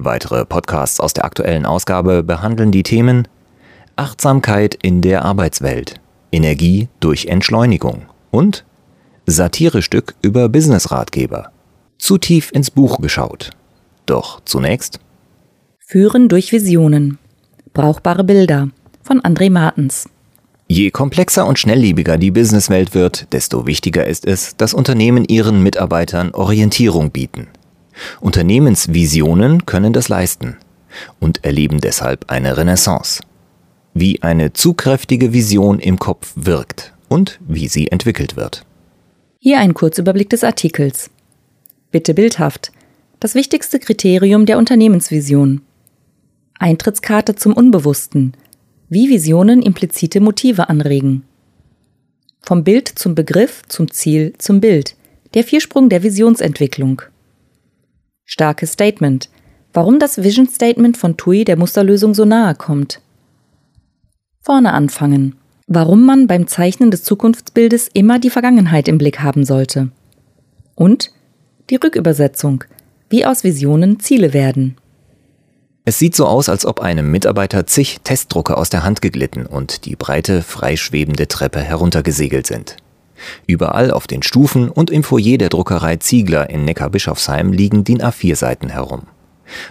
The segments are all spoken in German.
Weitere Podcasts aus der aktuellen Ausgabe behandeln die Themen Achtsamkeit in der Arbeitswelt, Energie durch Entschleunigung und Satirestück über Businessratgeber. Zu tief ins Buch geschaut. Doch zunächst Führen durch Visionen. Brauchbare Bilder von André Martens. Je komplexer und schnelllebiger die Businesswelt wird, desto wichtiger ist es, dass Unternehmen ihren Mitarbeitern Orientierung bieten. Unternehmensvisionen können das leisten und erleben deshalb eine Renaissance. Wie eine zu kräftige Vision im Kopf wirkt und wie sie entwickelt wird. Hier ein Kurzüberblick des Artikels. Bitte bildhaft. Das wichtigste Kriterium der Unternehmensvision. Eintrittskarte zum Unbewussten. Wie Visionen implizite Motive anregen. Vom Bild zum Begriff, zum Ziel, zum Bild. Der Viersprung der Visionsentwicklung. Starkes Statement. Warum das Vision Statement von TUI der Musterlösung so nahe kommt. Vorne anfangen. Warum man beim Zeichnen des Zukunftsbildes immer die Vergangenheit im Blick haben sollte. Und die Rückübersetzung. Wie aus Visionen Ziele werden. Es sieht so aus, als ob einem Mitarbeiter zig Testdrucke aus der Hand geglitten und die breite, freischwebende Treppe heruntergesegelt sind. Überall auf den Stufen und im Foyer der Druckerei Ziegler in Neckarbischofsheim liegen DIN A4-Seiten herum.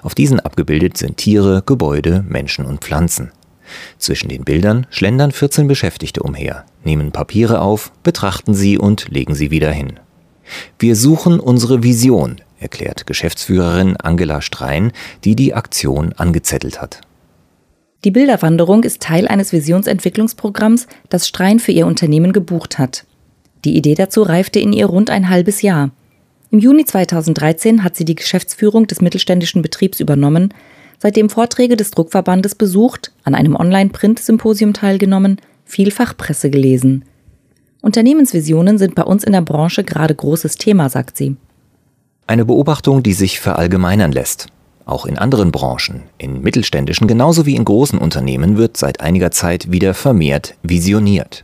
Auf diesen abgebildet sind Tiere, Gebäude, Menschen und Pflanzen. Zwischen den Bildern schlendern 14 Beschäftigte umher, nehmen Papiere auf, betrachten sie und legen sie wieder hin. Wir suchen unsere Vision, erklärt Geschäftsführerin Angela Strein, die die Aktion angezettelt hat. Die Bilderwanderung ist Teil eines Visionsentwicklungsprogramms, das Strein für ihr Unternehmen gebucht hat. Die Idee dazu reifte in ihr rund ein halbes Jahr. Im Juni 2013 hat sie die Geschäftsführung des mittelständischen Betriebs übernommen, seitdem Vorträge des Druckverbandes besucht, an einem Online-Print-Symposium teilgenommen, viel Fachpresse gelesen. Unternehmensvisionen sind bei uns in der Branche gerade großes Thema, sagt sie. Eine Beobachtung, die sich verallgemeinern lässt. Auch in anderen Branchen, in mittelständischen genauso wie in großen Unternehmen wird seit einiger Zeit wieder vermehrt visioniert.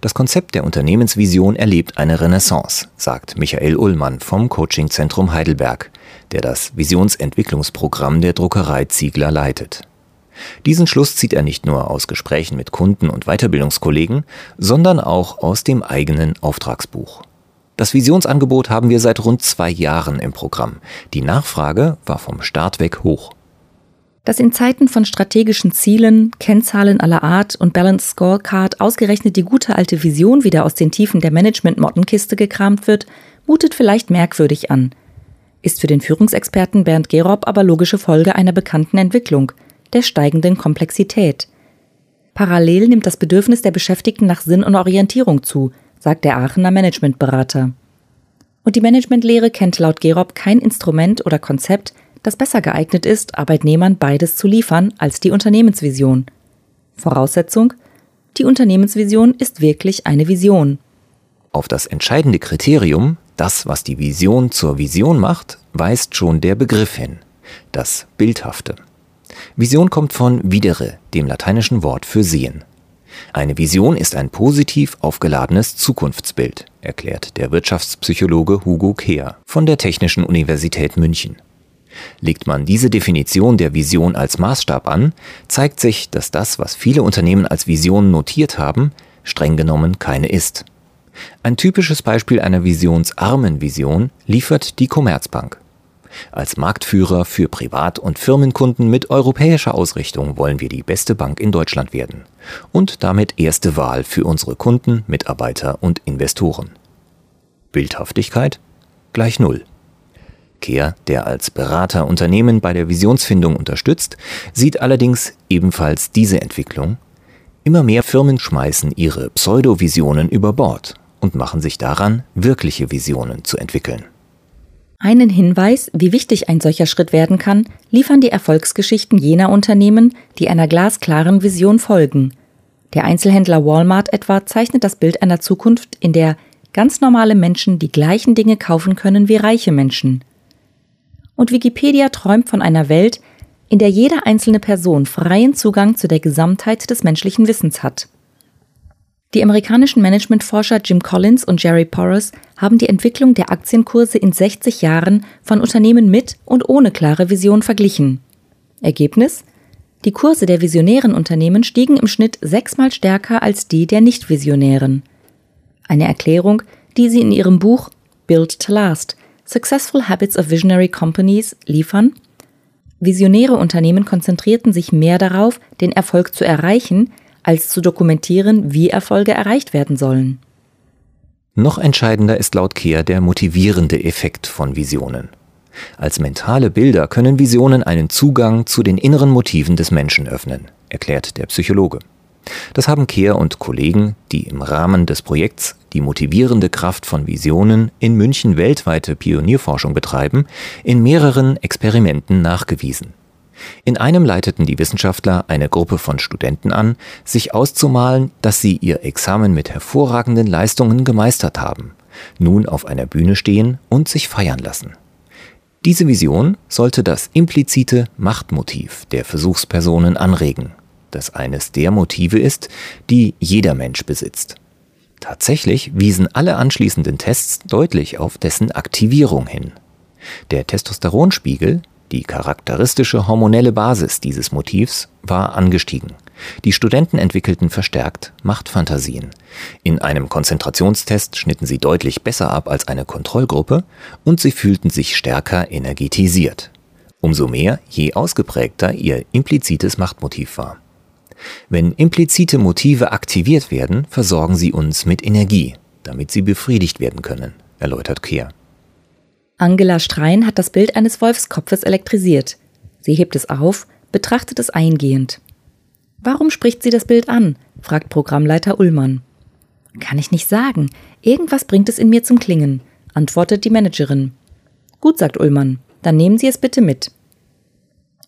Das Konzept der Unternehmensvision erlebt eine Renaissance, sagt Michael Ullmann vom Coachingzentrum Heidelberg, der das Visionsentwicklungsprogramm der Druckerei Ziegler leitet. Diesen Schluss zieht er nicht nur aus Gesprächen mit Kunden und Weiterbildungskollegen, sondern auch aus dem eigenen Auftragsbuch. Das Visionsangebot haben wir seit rund zwei Jahren im Programm. Die Nachfrage war vom Start weg hoch dass in Zeiten von strategischen Zielen, Kennzahlen aller Art und Balanced Scorecard ausgerechnet die gute alte Vision wieder aus den Tiefen der Management-Mottenkiste gekramt wird, mutet vielleicht merkwürdig an. Ist für den Führungsexperten Bernd Gerob aber logische Folge einer bekannten Entwicklung, der steigenden Komplexität. Parallel nimmt das Bedürfnis der Beschäftigten nach Sinn und Orientierung zu, sagt der Aachener Managementberater. Und die Managementlehre kennt laut Gerob kein Instrument oder Konzept, das besser geeignet ist, Arbeitnehmern beides zu liefern als die Unternehmensvision. Voraussetzung Die Unternehmensvision ist wirklich eine Vision. Auf das entscheidende Kriterium, das, was die Vision zur Vision macht, weist schon der Begriff hin, das Bildhafte. Vision kommt von videre, dem lateinischen Wort für sehen. Eine Vision ist ein positiv aufgeladenes Zukunftsbild, erklärt der Wirtschaftspsychologe Hugo Kehr von der Technischen Universität München. Legt man diese Definition der Vision als Maßstab an, zeigt sich, dass das, was viele Unternehmen als Vision notiert haben, streng genommen keine ist. Ein typisches Beispiel einer visionsarmen Vision liefert die Commerzbank. Als Marktführer für Privat- und Firmenkunden mit europäischer Ausrichtung wollen wir die beste Bank in Deutschland werden und damit erste Wahl für unsere Kunden, Mitarbeiter und Investoren. Bildhaftigkeit gleich Null. Kehr, der als Berater Unternehmen bei der Visionsfindung unterstützt, sieht allerdings ebenfalls diese Entwicklung. Immer mehr Firmen schmeißen ihre Pseudovisionen über Bord und machen sich daran, wirkliche Visionen zu entwickeln. Einen Hinweis, wie wichtig ein solcher Schritt werden kann, liefern die Erfolgsgeschichten jener Unternehmen, die einer glasklaren Vision folgen. Der Einzelhändler Walmart etwa zeichnet das Bild einer Zukunft, in der ganz normale Menschen die gleichen Dinge kaufen können wie reiche Menschen. Und Wikipedia träumt von einer Welt, in der jede einzelne Person freien Zugang zu der Gesamtheit des menschlichen Wissens hat. Die amerikanischen Managementforscher Jim Collins und Jerry Porras haben die Entwicklung der Aktienkurse in 60 Jahren von Unternehmen mit und ohne klare Vision verglichen. Ergebnis? Die Kurse der visionären Unternehmen stiegen im Schnitt sechsmal stärker als die der nicht-visionären. Eine Erklärung, die sie in ihrem Buch Build to Last Successful Habits of Visionary Companies liefern. Visionäre Unternehmen konzentrierten sich mehr darauf, den Erfolg zu erreichen, als zu dokumentieren, wie Erfolge erreicht werden sollen. Noch entscheidender ist laut Kehr der motivierende Effekt von Visionen. Als mentale Bilder können Visionen einen Zugang zu den inneren Motiven des Menschen öffnen, erklärt der Psychologe. Das haben Kehr und Kollegen, die im Rahmen des Projekts Die motivierende Kraft von Visionen in München weltweite Pionierforschung betreiben, in mehreren Experimenten nachgewiesen. In einem leiteten die Wissenschaftler eine Gruppe von Studenten an, sich auszumalen, dass sie ihr Examen mit hervorragenden Leistungen gemeistert haben, nun auf einer Bühne stehen und sich feiern lassen. Diese Vision sollte das implizite Machtmotiv der Versuchspersonen anregen, das eines der Motive ist, die jeder Mensch besitzt. Tatsächlich wiesen alle anschließenden Tests deutlich auf dessen Aktivierung hin. Der Testosteronspiegel, die charakteristische hormonelle Basis dieses Motivs war angestiegen. Die Studenten entwickelten verstärkt Machtfantasien. In einem Konzentrationstest schnitten sie deutlich besser ab als eine Kontrollgruppe und sie fühlten sich stärker energetisiert. Umso mehr, je ausgeprägter ihr implizites Machtmotiv war. Wenn implizite Motive aktiviert werden, versorgen sie uns mit Energie, damit sie befriedigt werden können, erläutert Kehr. Angela Strein hat das Bild eines Wolfskopfes elektrisiert. Sie hebt es auf, betrachtet es eingehend. Warum spricht sie das Bild an? fragt Programmleiter Ullmann. Kann ich nicht sagen. Irgendwas bringt es in mir zum Klingen, antwortet die Managerin. Gut, sagt Ullmann, dann nehmen Sie es bitte mit.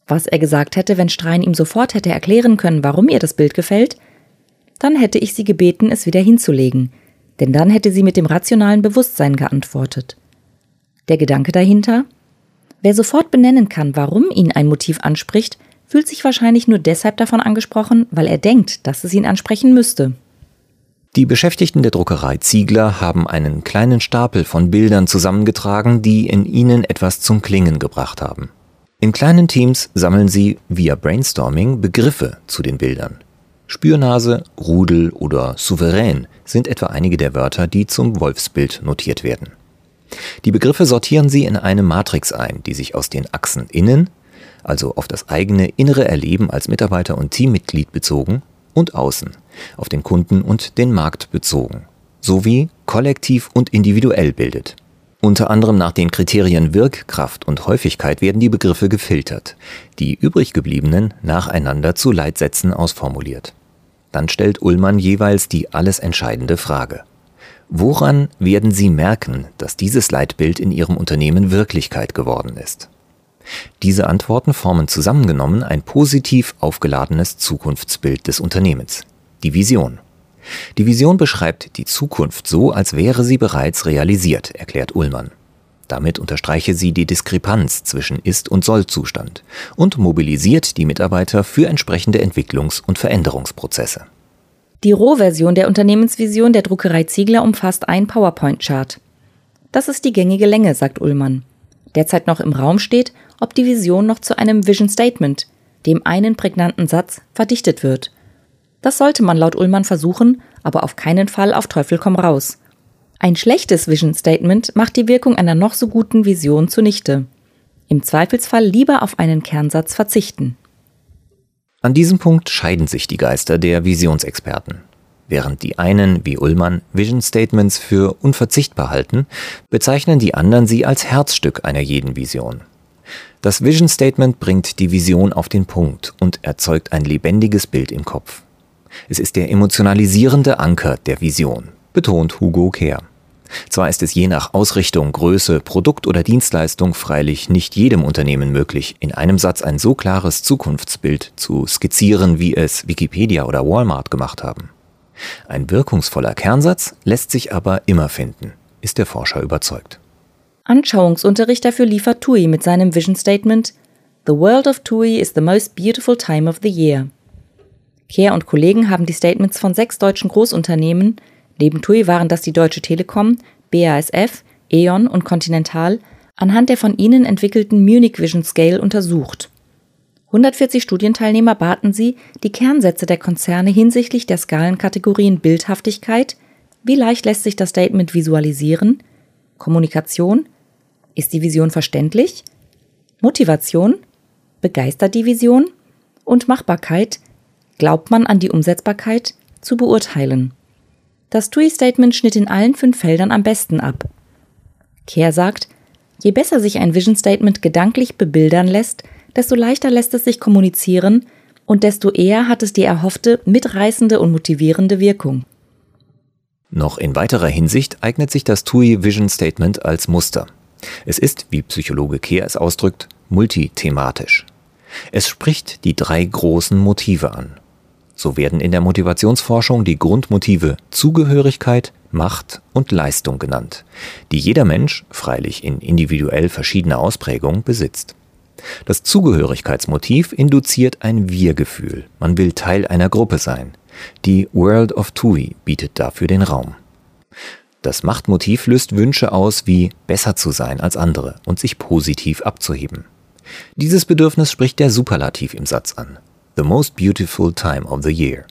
Was er gesagt hätte, wenn Strein ihm sofort hätte erklären können, warum ihr das Bild gefällt, dann hätte ich sie gebeten, es wieder hinzulegen, denn dann hätte sie mit dem rationalen Bewusstsein geantwortet. Der Gedanke dahinter? Wer sofort benennen kann, warum ihn ein Motiv anspricht, fühlt sich wahrscheinlich nur deshalb davon angesprochen, weil er denkt, dass es ihn ansprechen müsste. Die Beschäftigten der Druckerei Ziegler haben einen kleinen Stapel von Bildern zusammengetragen, die in ihnen etwas zum Klingen gebracht haben. In kleinen Teams sammeln sie via Brainstorming Begriffe zu den Bildern. Spürnase, Rudel oder Souverän sind etwa einige der Wörter, die zum Wolfsbild notiert werden. Die Begriffe sortieren sie in eine Matrix ein, die sich aus den Achsen innen, also auf das eigene innere Erleben als Mitarbeiter und Teammitglied bezogen, und außen, auf den Kunden und den Markt bezogen, sowie kollektiv und individuell bildet. Unter anderem nach den Kriterien Wirkkraft und Häufigkeit werden die Begriffe gefiltert, die übrig gebliebenen nacheinander zu Leitsätzen ausformuliert. Dann stellt Ullmann jeweils die alles entscheidende Frage. Woran werden Sie merken, dass dieses Leitbild in Ihrem Unternehmen Wirklichkeit geworden ist? Diese Antworten formen zusammengenommen ein positiv aufgeladenes Zukunftsbild des Unternehmens, die Vision. Die Vision beschreibt die Zukunft so, als wäre sie bereits realisiert, erklärt Ullmann. Damit unterstreiche sie die Diskrepanz zwischen Ist- und Soll-Zustand und mobilisiert die Mitarbeiter für entsprechende Entwicklungs- und Veränderungsprozesse. Die Rohversion der Unternehmensvision der Druckerei Ziegler umfasst ein PowerPoint-Chart. Das ist die gängige Länge, sagt Ullmann. Derzeit noch im Raum steht, ob die Vision noch zu einem Vision Statement, dem einen prägnanten Satz, verdichtet wird. Das sollte man laut Ullmann versuchen, aber auf keinen Fall auf Teufel komm raus. Ein schlechtes Vision Statement macht die Wirkung einer noch so guten Vision zunichte. Im Zweifelsfall lieber auf einen Kernsatz verzichten. An diesem Punkt scheiden sich die Geister der Visionsexperten. Während die einen, wie Ullmann, Vision Statements für unverzichtbar halten, bezeichnen die anderen sie als Herzstück einer jeden Vision. Das Vision Statement bringt die Vision auf den Punkt und erzeugt ein lebendiges Bild im Kopf. Es ist der emotionalisierende Anker der Vision, betont Hugo Kehr. Zwar ist es je nach Ausrichtung, Größe, Produkt oder Dienstleistung freilich nicht jedem Unternehmen möglich, in einem Satz ein so klares Zukunftsbild zu skizzieren, wie es Wikipedia oder Walmart gemacht haben. Ein wirkungsvoller Kernsatz lässt sich aber immer finden, ist der Forscher überzeugt. Anschauungsunterricht dafür liefert TUI mit seinem Vision Statement The world of TUI is the most beautiful time of the year. Kehr und Kollegen haben die Statements von sechs deutschen Großunternehmen, neben TUI waren das die Deutsche Telekom, BASF, E.ON und Continental, anhand der von ihnen entwickelten Munich Vision Scale untersucht. 140 Studienteilnehmer baten sie, die Kernsätze der Konzerne hinsichtlich der Skalenkategorien Bildhaftigkeit, wie leicht lässt sich das Statement visualisieren, Kommunikation, ist die Vision verständlich, Motivation, begeistert die Vision? Und Machbarkeit, glaubt man an die Umsetzbarkeit, zu beurteilen. Das TUI-Statement schnitt in allen fünf Feldern am besten ab. Kehr sagt, je besser sich ein Vision Statement gedanklich bebildern lässt, desto leichter lässt es sich kommunizieren und desto eher hat es die erhoffte, mitreißende und motivierende Wirkung. Noch in weiterer Hinsicht eignet sich das TUI Vision Statement als Muster. Es ist, wie Psychologe Kehr es ausdrückt, multithematisch. Es spricht die drei großen Motive an. So werden in der Motivationsforschung die Grundmotive Zugehörigkeit, Macht und Leistung genannt, die jeder Mensch, freilich in individuell verschiedener Ausprägung, besitzt. Das Zugehörigkeitsmotiv induziert ein Wir-Gefühl. Man will Teil einer Gruppe sein. Die World of TUI bietet dafür den Raum. Das Machtmotiv löst Wünsche aus, wie besser zu sein als andere und sich positiv abzuheben. Dieses Bedürfnis spricht der Superlativ im Satz an. The most beautiful time of the year.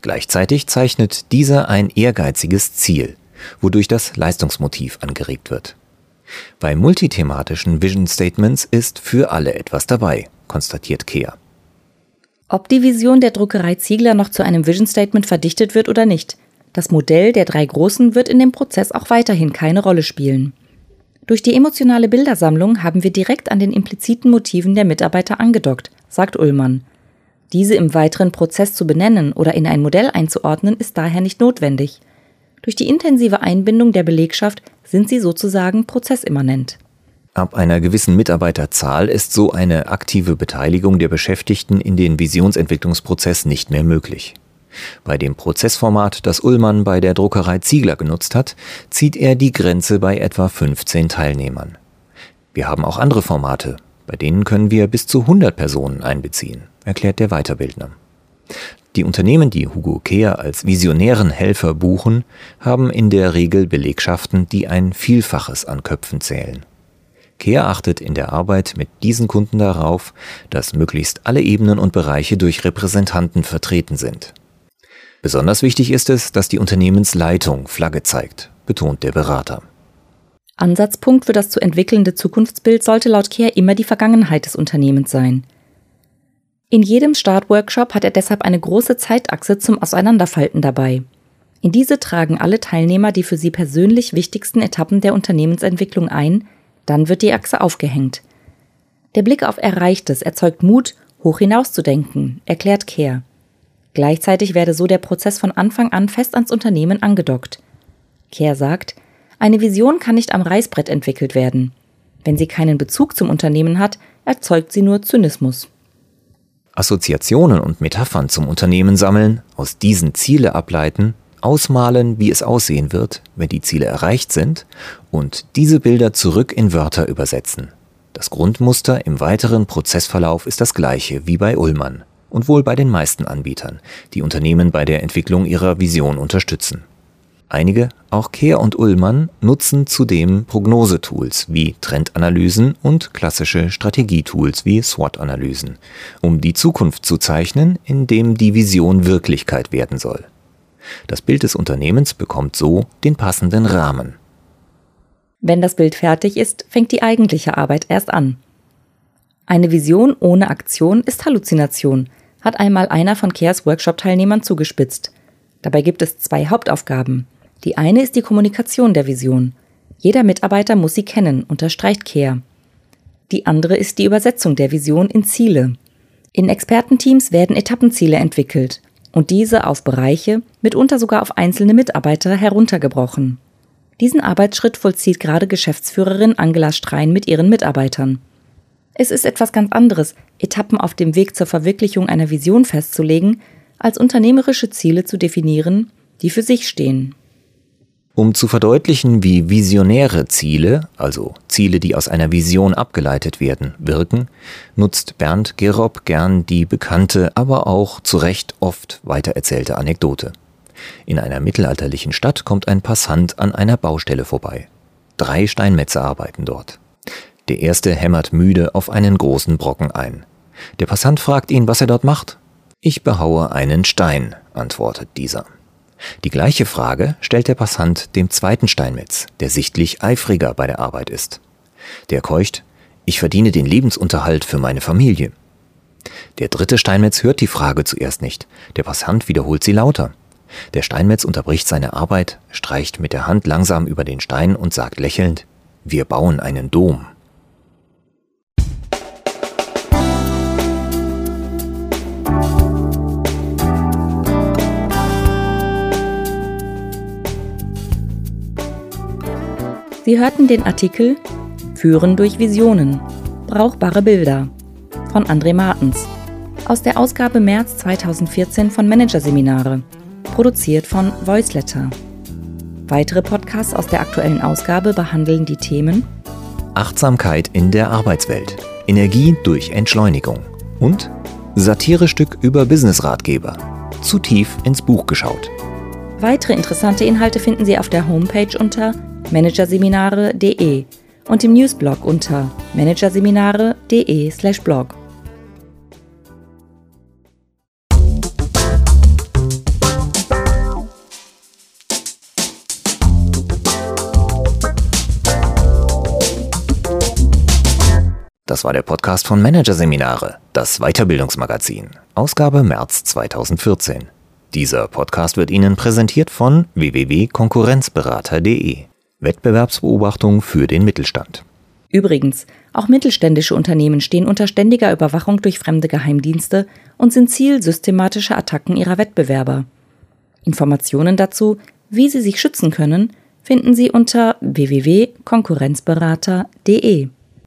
Gleichzeitig zeichnet dieser ein ehrgeiziges Ziel, wodurch das Leistungsmotiv angeregt wird. Bei multithematischen Vision Statements ist für alle etwas dabei, konstatiert Kehr. Ob die Vision der Druckerei Ziegler noch zu einem Vision Statement verdichtet wird oder nicht, das Modell der drei Großen wird in dem Prozess auch weiterhin keine Rolle spielen. Durch die emotionale Bildersammlung haben wir direkt an den impliziten Motiven der Mitarbeiter angedockt, sagt Ullmann. Diese im weiteren Prozess zu benennen oder in ein Modell einzuordnen, ist daher nicht notwendig. Durch die intensive Einbindung der Belegschaft sind sie sozusagen prozessimmanent. Ab einer gewissen Mitarbeiterzahl ist so eine aktive Beteiligung der Beschäftigten in den Visionsentwicklungsprozess nicht mehr möglich. Bei dem Prozessformat, das Ullmann bei der Druckerei Ziegler genutzt hat, zieht er die Grenze bei etwa 15 Teilnehmern. Wir haben auch andere Formate, bei denen können wir bis zu 100 Personen einbeziehen, erklärt der Weiterbildner. Die Unternehmen, die Hugo Kehr als visionären Helfer buchen, haben in der Regel Belegschaften, die ein Vielfaches an Köpfen zählen. Kehr achtet in der Arbeit mit diesen Kunden darauf, dass möglichst alle Ebenen und Bereiche durch Repräsentanten vertreten sind. Besonders wichtig ist es, dass die Unternehmensleitung Flagge zeigt, betont der Berater. Ansatzpunkt für das zu entwickelnde Zukunftsbild sollte laut Kehr immer die Vergangenheit des Unternehmens sein. In jedem Startworkshop hat er deshalb eine große Zeitachse zum Auseinanderfalten dabei. In diese tragen alle Teilnehmer die für sie persönlich wichtigsten Etappen der Unternehmensentwicklung ein, dann wird die Achse aufgehängt. Der Blick auf Erreichtes erzeugt Mut, hoch hinauszudenken, erklärt Kehr. Gleichzeitig werde so der Prozess von Anfang an fest ans Unternehmen angedockt. Kehr sagt, eine Vision kann nicht am Reißbrett entwickelt werden. Wenn sie keinen Bezug zum Unternehmen hat, erzeugt sie nur Zynismus. Assoziationen und Metaphern zum Unternehmen sammeln, aus diesen Ziele ableiten, ausmalen, wie es aussehen wird, wenn die Ziele erreicht sind, und diese Bilder zurück in Wörter übersetzen. Das Grundmuster im weiteren Prozessverlauf ist das gleiche wie bei Ullmann und wohl bei den meisten Anbietern, die Unternehmen bei der Entwicklung ihrer Vision unterstützen. Einige, auch Kehr und Ullmann, nutzen zudem Prognosetools wie Trendanalysen und klassische Strategietools wie SWOT-Analysen, um die Zukunft zu zeichnen, in dem die Vision Wirklichkeit werden soll. Das Bild des Unternehmens bekommt so den passenden Rahmen. Wenn das Bild fertig ist, fängt die eigentliche Arbeit erst an. Eine Vision ohne Aktion ist Halluzination, hat einmal einer von Kehrs Workshop-Teilnehmern zugespitzt. Dabei gibt es zwei Hauptaufgaben. Die eine ist die Kommunikation der Vision. Jeder Mitarbeiter muss sie kennen, unterstreicht Kehr. Die andere ist die Übersetzung der Vision in Ziele. In Expertenteams werden Etappenziele entwickelt und diese auf Bereiche, mitunter sogar auf einzelne Mitarbeiter heruntergebrochen. Diesen Arbeitsschritt vollzieht gerade Geschäftsführerin Angela Strein mit ihren Mitarbeitern. Es ist etwas ganz anderes, Etappen auf dem Weg zur Verwirklichung einer Vision festzulegen, als unternehmerische Ziele zu definieren, die für sich stehen. Um zu verdeutlichen, wie visionäre Ziele, also Ziele, die aus einer Vision abgeleitet werden, wirken, nutzt Bernd Gerob gern die bekannte, aber auch zu Recht oft weitererzählte Anekdote. In einer mittelalterlichen Stadt kommt ein Passant an einer Baustelle vorbei. Drei Steinmetze arbeiten dort. Der erste hämmert müde auf einen großen Brocken ein. Der Passant fragt ihn, was er dort macht. Ich behaue einen Stein, antwortet dieser. Die gleiche Frage stellt der Passant dem zweiten Steinmetz, der sichtlich eifriger bei der Arbeit ist. Der keucht, ich verdiene den Lebensunterhalt für meine Familie. Der dritte Steinmetz hört die Frage zuerst nicht, der Passant wiederholt sie lauter. Der Steinmetz unterbricht seine Arbeit, streicht mit der Hand langsam über den Stein und sagt lächelnd, wir bauen einen Dom. Sie hörten den Artikel Führen durch Visionen. Brauchbare Bilder von André Martens aus der Ausgabe März 2014 von Managerseminare, produziert von Voiceletter. Weitere Podcasts aus der aktuellen Ausgabe behandeln die Themen Achtsamkeit in der Arbeitswelt, Energie durch Entschleunigung und Satirestück über Businessratgeber. Zu tief ins Buch geschaut. Weitere interessante Inhalte finden Sie auf der Homepage unter managerseminare.de und im Newsblog unter managerseminare.de/blog. Das war der Podcast von Managerseminare, das Weiterbildungsmagazin, Ausgabe März 2014. Dieser Podcast wird Ihnen präsentiert von www.konkurrenzberater.de. Wettbewerbsbeobachtung für den Mittelstand. Übrigens, auch mittelständische Unternehmen stehen unter ständiger Überwachung durch fremde Geheimdienste und sind Ziel systematischer Attacken ihrer Wettbewerber. Informationen dazu, wie sie sich schützen können, finden Sie unter www.konkurrenzberater.de.